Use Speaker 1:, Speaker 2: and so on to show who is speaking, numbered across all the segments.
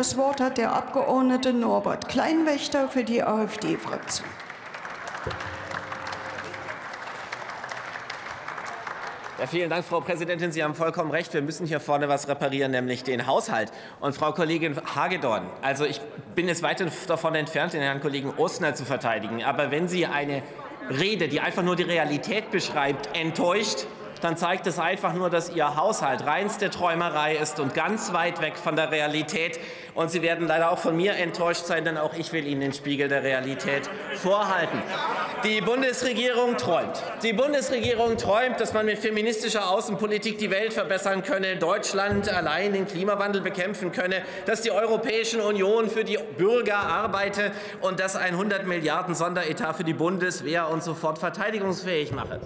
Speaker 1: Das Wort hat der Abgeordnete Norbert Kleinwächter für die AfD-Fraktion.
Speaker 2: Ja, vielen Dank, Frau Präsidentin. Sie haben vollkommen recht. Wir müssen hier vorne was reparieren, nämlich den Haushalt. Und Frau Kollegin Hagedorn, also ich bin jetzt weit davon entfernt, den Herrn Kollegen Ostner zu verteidigen. Aber wenn Sie eine Rede, die einfach nur die Realität beschreibt, enttäuscht, dann zeigt es einfach nur, dass Ihr Haushalt reinste Träumerei ist und ganz weit weg von der Realität. Und Sie werden leider auch von mir enttäuscht sein, denn auch ich will Ihnen den Spiegel der Realität vorhalten. Die Bundesregierung träumt. Die Bundesregierung träumt, dass man mit feministischer Außenpolitik die Welt verbessern könne, Deutschland allein den Klimawandel bekämpfen könne, dass die Europäische Union für die Bürger arbeite und dass ein 100 Milliarden Sonderetat für die Bundeswehr und sofort verteidigungsfähig mache.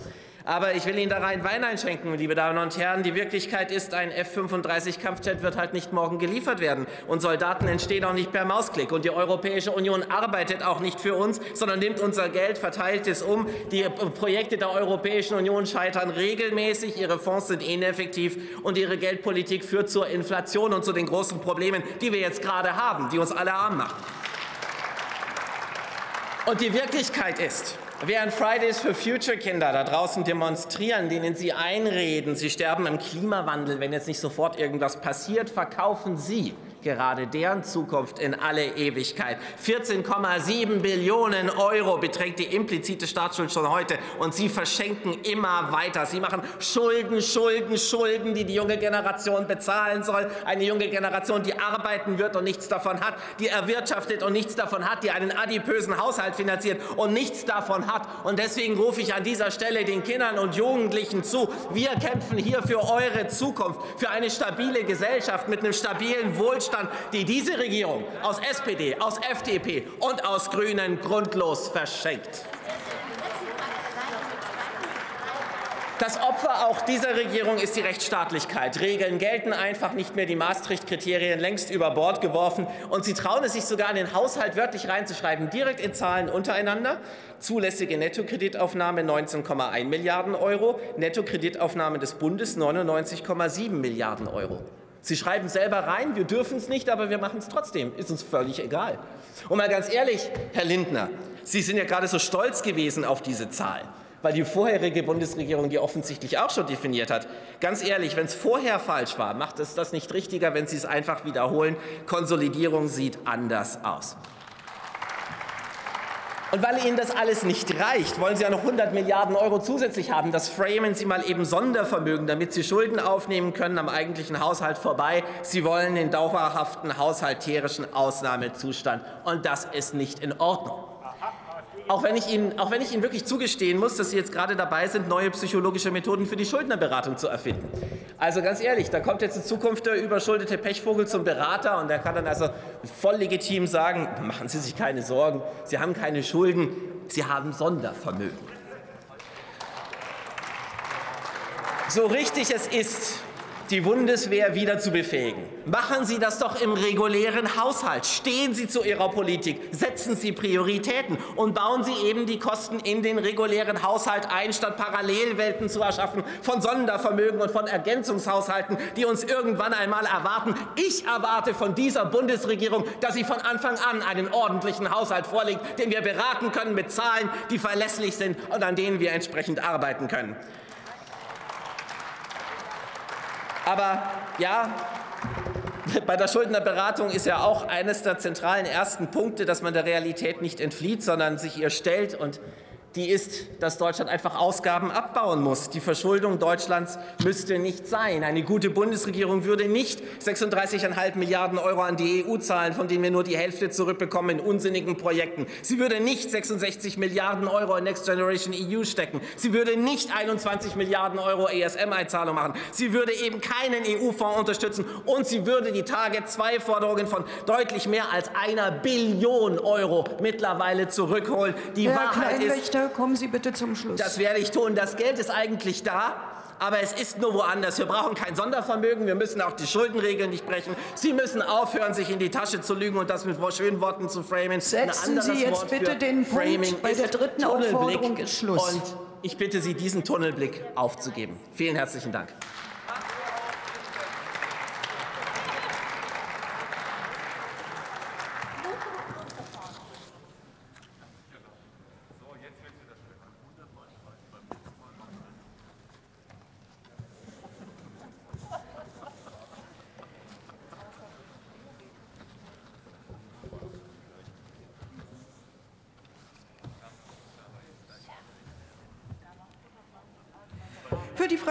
Speaker 2: Aber ich will Ihnen da rein Wein einschenken, liebe Damen und Herren. Die Wirklichkeit ist, ein F-35-Kampfjet wird halt nicht morgen geliefert werden. Und Soldaten entstehen auch nicht per Mausklick. Und die Europäische Union arbeitet auch nicht für uns, sondern nimmt unser Geld, verteilt es um. Die Projekte der Europäischen Union scheitern regelmäßig. Ihre Fonds sind ineffektiv. Und ihre Geldpolitik führt zur Inflation und zu den großen Problemen, die wir jetzt gerade haben, die uns alle arm machen. Und die Wirklichkeit ist, Während Fridays for Future Kinder da draußen demonstrieren, denen sie einreden, sie sterben im Klimawandel, wenn jetzt nicht sofort irgendwas passiert, verkaufen sie gerade deren Zukunft in alle Ewigkeit. 14,7 Billionen Euro beträgt die implizite Staatsschuld schon heute und Sie verschenken immer weiter. Sie machen Schulden, Schulden, Schulden, die die junge Generation bezahlen soll. Eine junge Generation, die arbeiten wird und nichts davon hat, die erwirtschaftet und nichts davon hat, die einen adipösen Haushalt finanziert und nichts davon hat. Und deswegen rufe ich an dieser Stelle den Kindern und Jugendlichen zu. Wir kämpfen hier für eure Zukunft, für eine stabile Gesellschaft mit einem stabilen Wohlstand Wohlstand, die diese Regierung aus SPD, aus FDP und aus Grünen grundlos verschenkt. Das Opfer auch dieser Regierung ist die Rechtsstaatlichkeit. Regeln gelten einfach nicht mehr, die Maastricht-Kriterien längst über Bord geworfen. Und sie trauen es sich sogar in den Haushalt wörtlich reinzuschreiben, direkt in Zahlen untereinander. Zulässige Nettokreditaufnahme 19,1 Milliarden Euro, Nettokreditaufnahme des Bundes 99,7 Milliarden Euro. Sie schreiben selber rein, wir dürfen es nicht, aber wir machen es trotzdem. Ist uns völlig egal. Und mal ganz ehrlich, Herr Lindner, Sie sind ja gerade so stolz gewesen auf diese Zahl, weil die vorherige Bundesregierung die offensichtlich auch schon definiert hat. Ganz ehrlich, wenn es vorher falsch war, macht es das nicht richtiger, wenn Sie es einfach wiederholen. Konsolidierung sieht anders aus. Und weil Ihnen das alles nicht reicht, wollen Sie ja noch 100 Milliarden Euro zusätzlich haben. Das framen Sie mal eben Sondervermögen, damit Sie Schulden aufnehmen können am eigentlichen Haushalt vorbei. Sie wollen den dauerhaften haushalterischen Ausnahmezustand. Und das ist nicht in Ordnung. Auch wenn, ich Ihnen, auch wenn ich Ihnen wirklich zugestehen muss, dass Sie jetzt gerade dabei sind, neue psychologische Methoden für die Schuldnerberatung zu erfinden. Also ganz ehrlich, da kommt jetzt in Zukunft der überschuldete Pechvogel zum Berater und der kann dann also voll legitim sagen, machen Sie sich keine Sorgen, Sie haben keine Schulden, Sie haben Sondervermögen. So richtig es ist, die Bundeswehr wieder zu befähigen. Machen Sie das doch im regulären Haushalt. Stehen Sie zu Ihrer Politik, setzen Sie Prioritäten und bauen Sie eben die Kosten in den regulären Haushalt ein, statt Parallelwelten zu erschaffen von Sondervermögen und von Ergänzungshaushalten, die uns irgendwann einmal erwarten. Ich erwarte von dieser Bundesregierung, dass sie von Anfang an einen ordentlichen Haushalt vorlegt, den wir beraten können mit Zahlen, die verlässlich sind und an denen wir entsprechend arbeiten können. Aber ja, bei der Schuldnerberatung ist ja auch eines der zentralen ersten Punkte, dass man der Realität nicht entflieht, sondern sich ihr stellt und die ist, dass Deutschland einfach Ausgaben abbauen muss. Die Verschuldung Deutschlands müsste nicht sein. Eine gute Bundesregierung würde nicht 36,5 Milliarden Euro an die EU zahlen, von denen wir nur die Hälfte zurückbekommen in unsinnigen Projekten. Sie würde nicht 66 Milliarden Euro in Next Generation EU stecken. Sie würde nicht 21 Milliarden Euro ESM-Einzahlung machen. Sie würde eben keinen EU-Fonds unterstützen und sie würde die Target-2-Forderungen von deutlich mehr als einer Billion Euro mittlerweile zurückholen. Die
Speaker 1: Herr
Speaker 2: Wahrheit ist,
Speaker 1: kommen Sie bitte zum Schluss.
Speaker 2: Das werde ich tun. Das Geld ist eigentlich da. Aber es ist nur woanders. Wir brauchen kein Sondervermögen. Wir müssen auch die Schuldenregeln nicht brechen. Sie müssen aufhören, sich in die Tasche zu lügen und das mit schönen Worten zu framen.
Speaker 1: Setzen Sie jetzt Wort bitte den Punkt. Bei der dritten Tunnelblick. Aufforderung ist Schluss.
Speaker 2: Und ich bitte Sie, diesen Tunnelblick aufzugeben. Vielen herzlichen Dank.
Speaker 1: für die Fraktion